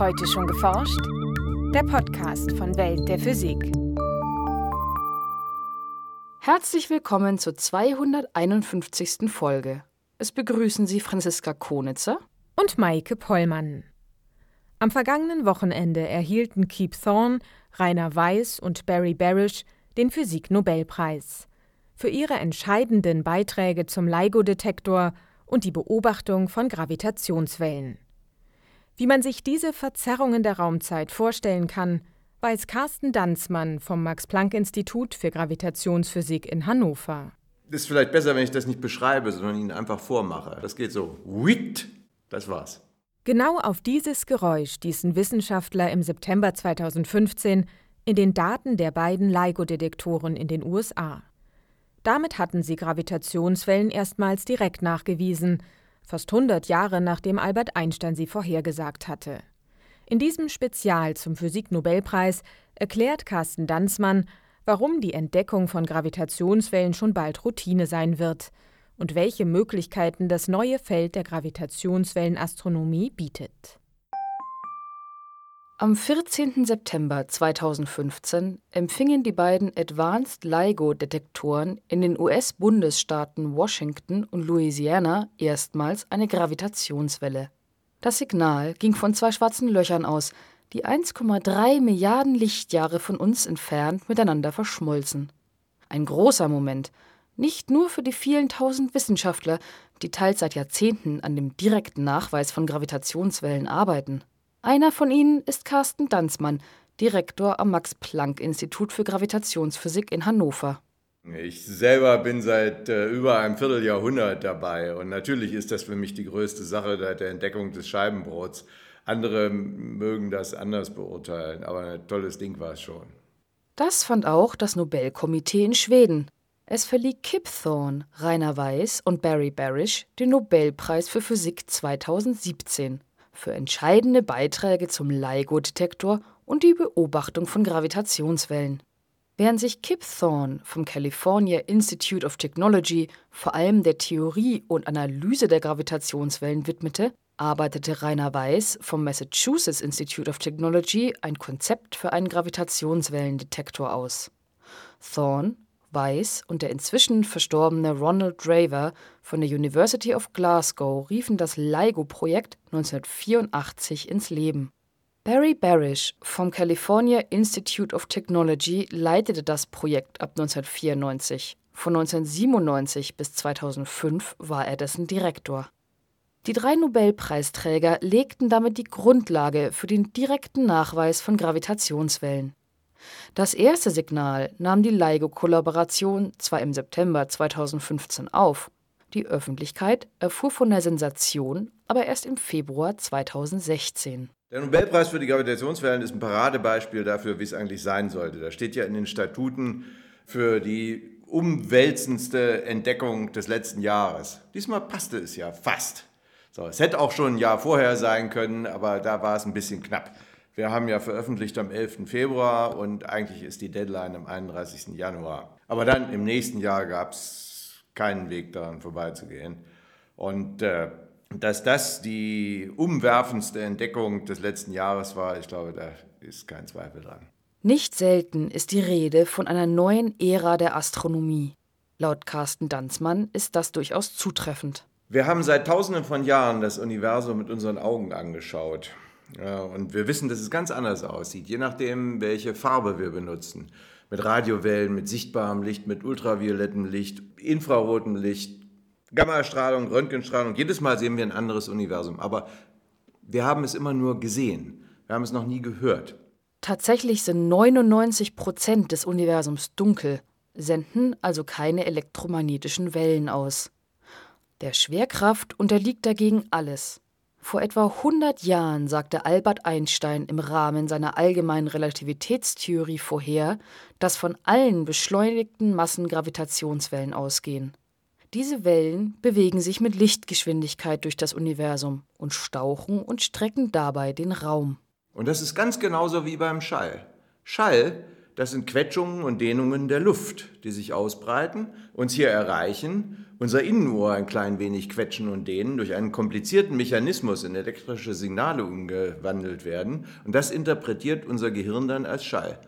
Heute schon geforscht? Der Podcast von Welt der Physik. Herzlich willkommen zur 251. Folge. Es begrüßen Sie Franziska Konitzer und Maike Pollmann. Am vergangenen Wochenende erhielten Keith Thorne, Rainer Weiss und Barry Barish den Physik-Nobelpreis für ihre entscheidenden Beiträge zum LIGO-Detektor und die Beobachtung von Gravitationswellen. Wie man sich diese Verzerrungen der Raumzeit vorstellen kann, weiß Carsten Danzmann vom Max-Planck-Institut für Gravitationsphysik in Hannover. Es ist vielleicht besser, wenn ich das nicht beschreibe, sondern Ihnen einfach vormache. Das geht so. Witt, das war's. Genau auf dieses Geräusch stießen Wissenschaftler im September 2015 in den Daten der beiden LIGO-Detektoren in den USA. Damit hatten sie Gravitationswellen erstmals direkt nachgewiesen – fast 100 Jahre nachdem Albert Einstein sie vorhergesagt hatte. In diesem Spezial zum Physiknobelpreis erklärt Carsten Danzmann, warum die Entdeckung von Gravitationswellen schon bald Routine sein wird und welche Möglichkeiten das neue Feld der Gravitationswellenastronomie bietet. Am 14. September 2015 empfingen die beiden Advanced LIGO-Detektoren in den US-Bundesstaaten Washington und Louisiana erstmals eine Gravitationswelle. Das Signal ging von zwei schwarzen Löchern aus, die 1,3 Milliarden Lichtjahre von uns entfernt miteinander verschmolzen. Ein großer Moment, nicht nur für die vielen tausend Wissenschaftler, die teils seit Jahrzehnten an dem direkten Nachweis von Gravitationswellen arbeiten. Einer von ihnen ist Carsten Danzmann, Direktor am Max-Planck-Institut für Gravitationsphysik in Hannover. Ich selber bin seit äh, über einem Vierteljahrhundert dabei und natürlich ist das für mich die größte Sache seit der Entdeckung des Scheibenbrots. Andere mögen das anders beurteilen, aber ein tolles Ding war es schon. Das fand auch das Nobelkomitee in Schweden. Es verlieh Kip Thorne, Rainer Weiss und Barry Barish den Nobelpreis für Physik 2017 für entscheidende Beiträge zum LIGO-Detektor und die Beobachtung von Gravitationswellen. Während sich Kip Thorne vom California Institute of Technology vor allem der Theorie und Analyse der Gravitationswellen widmete, arbeitete Rainer Weiss vom Massachusetts Institute of Technology ein Konzept für einen Gravitationswellendetektor aus. Thorne Weiss und der inzwischen verstorbene Ronald Draver von der University of Glasgow riefen das LIGO-Projekt 1984 ins Leben. Barry Barish vom California Institute of Technology leitete das Projekt ab 1994. Von 1997 bis 2005 war er dessen Direktor. Die drei Nobelpreisträger legten damit die Grundlage für den direkten Nachweis von Gravitationswellen. Das erste Signal nahm die LIGO-Kollaboration zwar im September 2015 auf, die Öffentlichkeit erfuhr von der Sensation aber erst im Februar 2016. Der Nobelpreis für die Gravitationswellen ist ein Paradebeispiel dafür, wie es eigentlich sein sollte. Da steht ja in den Statuten für die umwälzendste Entdeckung des letzten Jahres. Diesmal passte es ja fast. So, es hätte auch schon ein Jahr vorher sein können, aber da war es ein bisschen knapp. Wir haben ja veröffentlicht am 11. Februar und eigentlich ist die Deadline am 31. Januar. Aber dann im nächsten Jahr gab es keinen Weg daran vorbeizugehen. Und äh, dass das die umwerfendste Entdeckung des letzten Jahres war, ich glaube, da ist kein Zweifel dran. Nicht selten ist die Rede von einer neuen Ära der Astronomie. Laut Carsten Danzmann ist das durchaus zutreffend. Wir haben seit Tausenden von Jahren das Universum mit unseren Augen angeschaut. Und wir wissen, dass es ganz anders aussieht, je nachdem, welche Farbe wir benutzen. Mit Radiowellen, mit sichtbarem Licht, mit ultraviolettem Licht, infrarotem Licht, Gammastrahlung, Röntgenstrahlung. Jedes Mal sehen wir ein anderes Universum. Aber wir haben es immer nur gesehen. Wir haben es noch nie gehört. Tatsächlich sind 99 Prozent des Universums dunkel, senden also keine elektromagnetischen Wellen aus. Der Schwerkraft unterliegt dagegen alles. Vor etwa 100 Jahren sagte Albert Einstein im Rahmen seiner allgemeinen Relativitätstheorie vorher, dass von allen beschleunigten Massen Gravitationswellen ausgehen. Diese Wellen bewegen sich mit Lichtgeschwindigkeit durch das Universum und stauchen und strecken dabei den Raum. Und das ist ganz genauso wie beim Schall. Schall, das sind Quetschungen und Dehnungen der Luft, die sich ausbreiten, uns hier erreichen, unser Innenohr ein klein wenig quetschen und dehnen, durch einen komplizierten Mechanismus in elektrische Signale umgewandelt werden und das interpretiert unser Gehirn dann als Schall.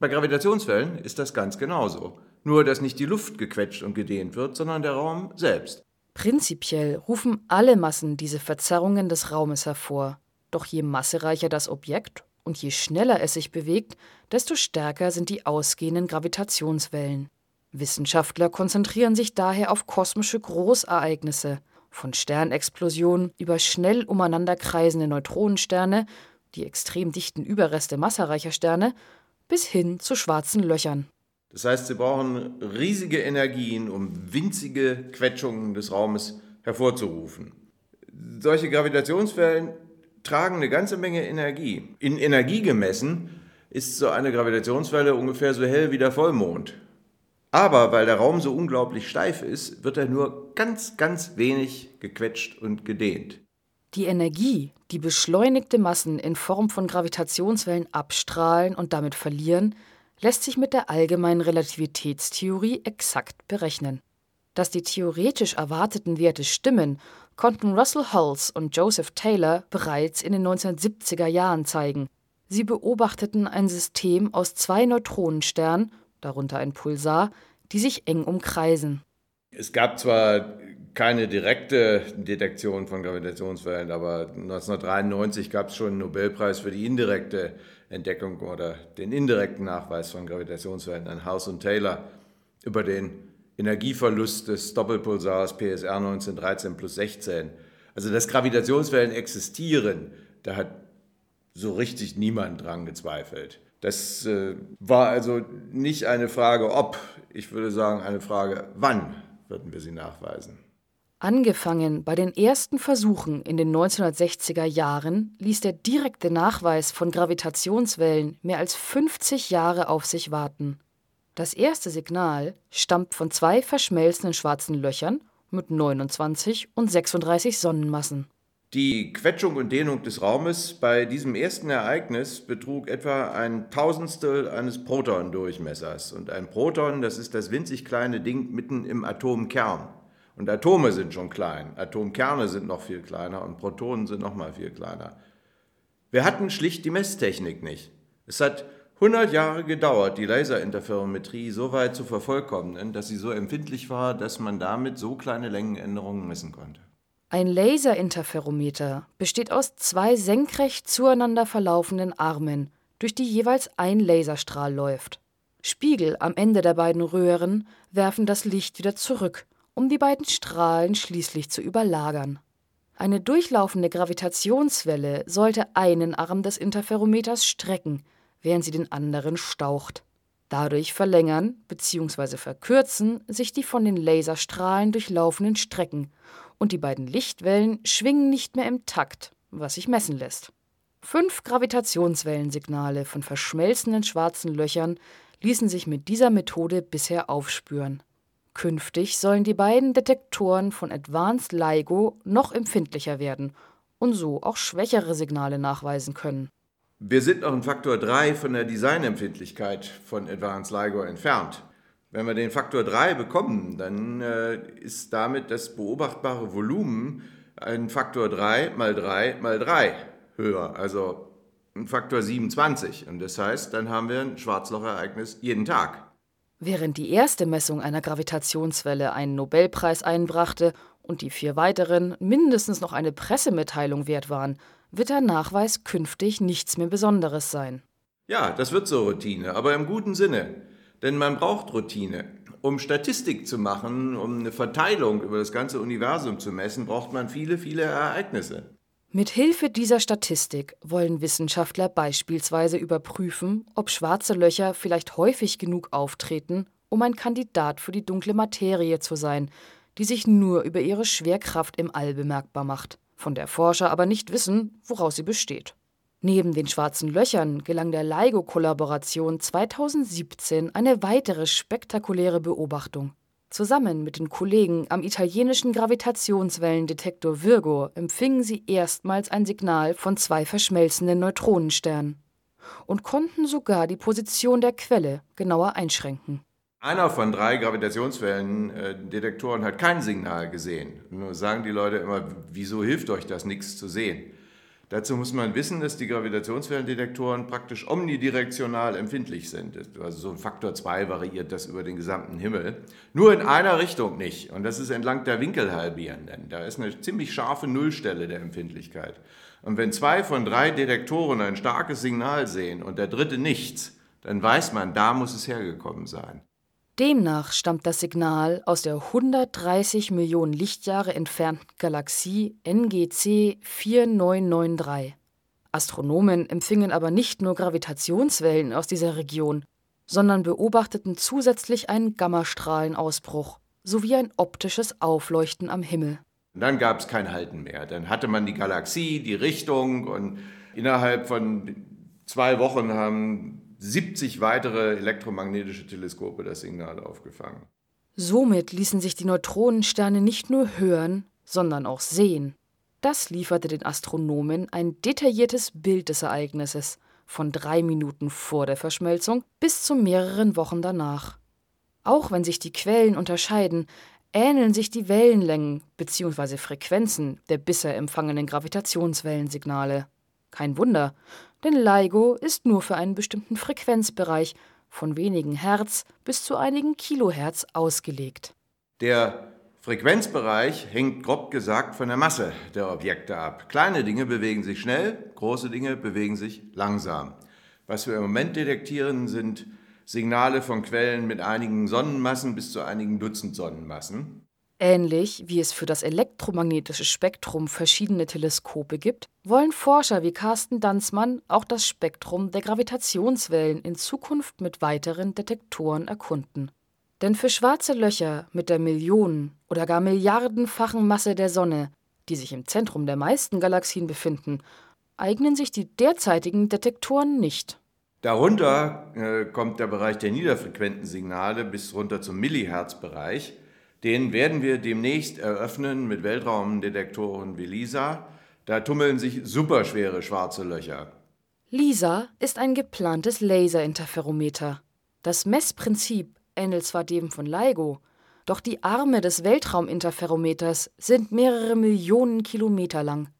Bei Gravitationswellen ist das ganz genauso. Nur, dass nicht die Luft gequetscht und gedehnt wird, sondern der Raum selbst. Prinzipiell rufen alle Massen diese Verzerrungen des Raumes hervor. Doch je massereicher das Objekt und je schneller es sich bewegt, desto stärker sind die ausgehenden Gravitationswellen. Wissenschaftler konzentrieren sich daher auf kosmische Großereignisse, von Sternexplosionen über schnell umeinander kreisende Neutronensterne, die extrem dichten Überreste massereicher Sterne, bis hin zu schwarzen Löchern. Das heißt, sie brauchen riesige Energien, um winzige Quetschungen des Raumes hervorzurufen. Solche Gravitationswellen tragen eine ganze Menge Energie. In Energie gemessen ist so eine Gravitationswelle ungefähr so hell wie der Vollmond. Aber weil der Raum so unglaublich steif ist, wird er nur ganz, ganz wenig gequetscht und gedehnt. Die Energie, die beschleunigte Massen in Form von Gravitationswellen abstrahlen und damit verlieren, lässt sich mit der allgemeinen Relativitätstheorie exakt berechnen. Dass die theoretisch erwarteten Werte stimmen konnten Russell Hulse und Joseph Taylor bereits in den 1970er Jahren zeigen. Sie beobachteten ein System aus zwei Neutronensternen, darunter ein Pulsar, die sich eng umkreisen. Es gab zwar keine direkte Detektion von Gravitationswellen, aber 1993 gab es schon einen Nobelpreis für die indirekte Entdeckung oder den indirekten Nachweis von Gravitationswellen an House und Taylor über den Energieverlust des Doppelpulsars PSR 1913 plus 16. Also dass Gravitationswellen existieren, da hat so richtig niemand dran gezweifelt. Das äh, war also nicht eine Frage ob, ich würde sagen eine Frage wann würden wir sie nachweisen. Angefangen bei den ersten Versuchen in den 1960er Jahren ließ der direkte Nachweis von Gravitationswellen mehr als 50 Jahre auf sich warten. Das erste Signal stammt von zwei verschmelzenden schwarzen Löchern mit 29 und 36 Sonnenmassen. Die Quetschung und Dehnung des Raumes bei diesem ersten Ereignis betrug etwa ein Tausendstel eines Protondurchmessers. Und ein Proton, das ist das winzig kleine Ding mitten im Atomkern. Und Atome sind schon klein, Atomkerne sind noch viel kleiner und Protonen sind noch mal viel kleiner. Wir hatten schlicht die Messtechnik nicht. Es hat 100 Jahre gedauert, die Laserinterferometrie so weit zu vervollkommnen, dass sie so empfindlich war, dass man damit so kleine Längenänderungen messen konnte. Ein Laserinterferometer besteht aus zwei senkrecht zueinander verlaufenden Armen, durch die jeweils ein Laserstrahl läuft. Spiegel am Ende der beiden Röhren werfen das Licht wieder zurück, um die beiden Strahlen schließlich zu überlagern. Eine durchlaufende Gravitationswelle sollte einen Arm des Interferometers strecken, während sie den anderen staucht. Dadurch verlängern bzw. verkürzen sich die von den Laserstrahlen durchlaufenden Strecken und die beiden Lichtwellen schwingen nicht mehr im Takt, was sich messen lässt. Fünf Gravitationswellensignale von verschmelzenden schwarzen Löchern ließen sich mit dieser Methode bisher aufspüren. Künftig sollen die beiden Detektoren von Advanced LIGO noch empfindlicher werden und so auch schwächere Signale nachweisen können. Wir sind noch ein Faktor 3 von der Designempfindlichkeit von Advanced LIGO entfernt. Wenn wir den Faktor 3 bekommen, dann äh, ist damit das beobachtbare Volumen ein Faktor 3 mal 3 mal 3 höher, also ein Faktor 27. Und das heißt, dann haben wir ein Schwarzlochereignis jeden Tag. Während die erste Messung einer Gravitationswelle einen Nobelpreis einbrachte und die vier weiteren mindestens noch eine Pressemitteilung wert waren, wird der Nachweis künftig nichts mehr Besonderes sein. Ja, das wird so Routine, aber im guten Sinne. Denn man braucht Routine. Um Statistik zu machen, um eine Verteilung über das ganze Universum zu messen, braucht man viele, viele Ereignisse. Mit Hilfe dieser Statistik wollen Wissenschaftler beispielsweise überprüfen, ob schwarze Löcher vielleicht häufig genug auftreten, um ein Kandidat für die dunkle Materie zu sein, die sich nur über ihre Schwerkraft im All bemerkbar macht von der Forscher aber nicht wissen, woraus sie besteht. Neben den schwarzen Löchern gelang der LIGO-Kollaboration 2017 eine weitere spektakuläre Beobachtung. Zusammen mit den Kollegen am italienischen Gravitationswellendetektor Virgo empfingen sie erstmals ein Signal von zwei verschmelzenden Neutronensternen. und konnten sogar die Position der Quelle genauer einschränken. Einer von drei Gravitationswellendetektoren hat kein Signal gesehen. Nur sagen die Leute immer, wieso hilft euch das, nichts zu sehen? Dazu muss man wissen, dass die Gravitationswellendetektoren praktisch omnidirektional empfindlich sind. Also so ein Faktor 2 variiert das über den gesamten Himmel. Nur in einer Richtung nicht. Und das ist entlang der Winkelhalbierenden. Da ist eine ziemlich scharfe Nullstelle der Empfindlichkeit. Und wenn zwei von drei Detektoren ein starkes Signal sehen und der dritte nichts, dann weiß man, da muss es hergekommen sein. Demnach stammt das Signal aus der 130 Millionen Lichtjahre entfernten Galaxie NGC 4993. Astronomen empfingen aber nicht nur Gravitationswellen aus dieser Region, sondern beobachteten zusätzlich einen Gammastrahlenausbruch sowie ein optisches Aufleuchten am Himmel. Und dann gab es kein Halten mehr. Dann hatte man die Galaxie, die Richtung und innerhalb von zwei Wochen haben 70 weitere elektromagnetische Teleskope das Signal aufgefangen. Somit ließen sich die Neutronensterne nicht nur hören, sondern auch sehen. Das lieferte den Astronomen ein detailliertes Bild des Ereignisses, von drei Minuten vor der Verschmelzung bis zu mehreren Wochen danach. Auch wenn sich die Quellen unterscheiden, ähneln sich die Wellenlängen bzw. Frequenzen der bisher empfangenen Gravitationswellensignale. Kein Wunder, denn LIGO ist nur für einen bestimmten Frequenzbereich von wenigen Hertz bis zu einigen Kilohertz ausgelegt. Der Frequenzbereich hängt grob gesagt von der Masse der Objekte ab. Kleine Dinge bewegen sich schnell, große Dinge bewegen sich langsam. Was wir im Moment detektieren, sind Signale von Quellen mit einigen Sonnenmassen bis zu einigen Dutzend Sonnenmassen. Ähnlich wie es für das elektromagnetische Spektrum verschiedene Teleskope gibt, wollen Forscher wie Carsten Danzmann auch das Spektrum der Gravitationswellen in Zukunft mit weiteren Detektoren erkunden. Denn für schwarze Löcher mit der Millionen- oder gar milliardenfachen Masse der Sonne, die sich im Zentrum der meisten Galaxien befinden, eignen sich die derzeitigen Detektoren nicht. Darunter äh, kommt der Bereich der niederfrequenten Signale bis runter zum Millihertz-Bereich. Den werden wir demnächst eröffnen mit Weltraumdetektoren wie LISA. Da tummeln sich superschwere schwarze Löcher. LISA ist ein geplantes Laserinterferometer. Das Messprinzip ähnelt zwar dem von LIGO, doch die Arme des Weltrauminterferometers sind mehrere Millionen Kilometer lang.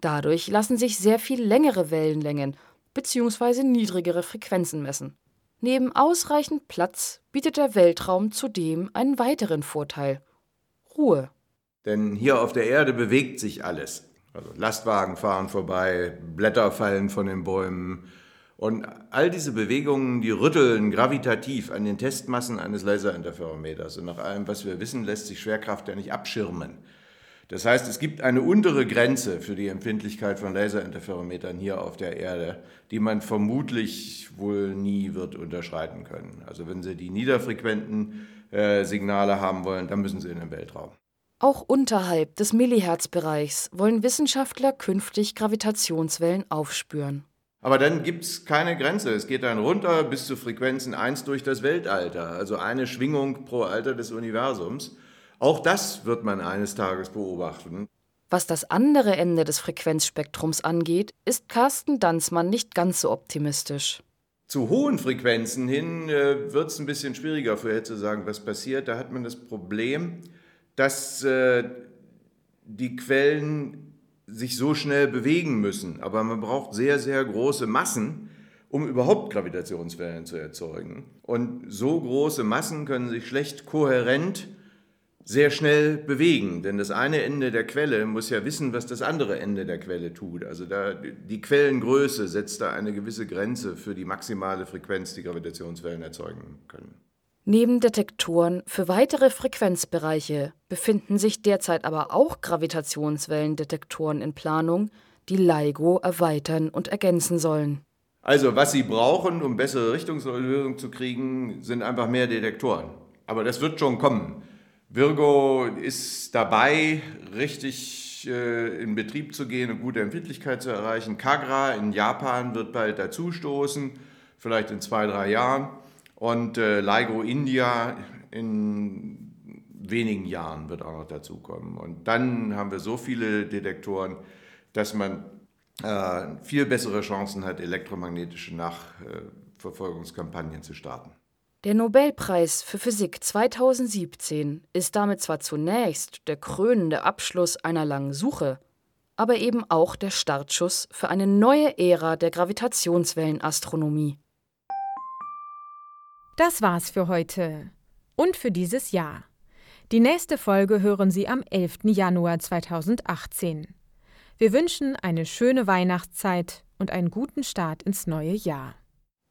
Dadurch lassen sich sehr viel längere Wellenlängen bzw. niedrigere Frequenzen messen. Neben ausreichend Platz bietet der Weltraum zudem einen weiteren Vorteil Ruhe. Denn hier auf der Erde bewegt sich alles. Also Lastwagen fahren vorbei, Blätter fallen von den Bäumen. Und all diese Bewegungen, die rütteln gravitativ an den Testmassen eines Laserinterferometers. Und nach allem, was wir wissen, lässt sich Schwerkraft ja nicht abschirmen. Das heißt, es gibt eine untere Grenze für die Empfindlichkeit von Laserinterferometern hier auf der Erde, die man vermutlich wohl nie wird unterschreiten können. Also wenn Sie die niederfrequenten äh, Signale haben wollen, dann müssen Sie in den Weltraum. Auch unterhalb des Millihertzbereichs wollen Wissenschaftler künftig Gravitationswellen aufspüren. Aber dann gibt es keine Grenze. Es geht dann runter bis zu Frequenzen 1 durch das Weltalter, also eine Schwingung pro Alter des Universums. Auch das wird man eines Tages beobachten. Was das andere Ende des Frequenzspektrums angeht, ist Carsten Danzmann nicht ganz so optimistisch. Zu hohen Frequenzen hin äh, wird es ein bisschen schwieriger vorherzusagen, was passiert. Da hat man das Problem, dass äh, die Quellen sich so schnell bewegen müssen. Aber man braucht sehr, sehr große Massen, um überhaupt Gravitationswellen zu erzeugen. Und so große Massen können sich schlecht kohärent sehr schnell bewegen, denn das eine Ende der Quelle muss ja wissen, was das andere Ende der Quelle tut. Also da, die Quellengröße setzt da eine gewisse Grenze für die maximale Frequenz, die Gravitationswellen erzeugen können. Neben Detektoren für weitere Frequenzbereiche befinden sich derzeit aber auch Gravitationswellendetektoren in Planung, die LIGO erweitern und ergänzen sollen. Also was Sie brauchen, um bessere Richtungslösungen zu kriegen, sind einfach mehr Detektoren. Aber das wird schon kommen. Virgo ist dabei, richtig äh, in Betrieb zu gehen und gute Empfindlichkeit zu erreichen. Kagra in Japan wird bald dazustoßen, vielleicht in zwei, drei Jahren. Und äh, LIGO India in wenigen Jahren wird auch noch dazukommen. Und dann haben wir so viele Detektoren, dass man äh, viel bessere Chancen hat, elektromagnetische Nachverfolgungskampagnen zu starten. Der Nobelpreis für Physik 2017 ist damit zwar zunächst der krönende Abschluss einer langen Suche, aber eben auch der Startschuss für eine neue Ära der Gravitationswellenastronomie. Das war's für heute und für dieses Jahr. Die nächste Folge hören Sie am 11. Januar 2018. Wir wünschen eine schöne Weihnachtszeit und einen guten Start ins neue Jahr.